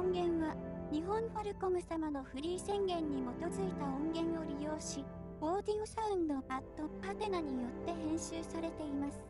音源は、日本ファルコム様のフリー宣言に基づいた音源を利用し、オーディオサウンドパッドパテナによって編集されています。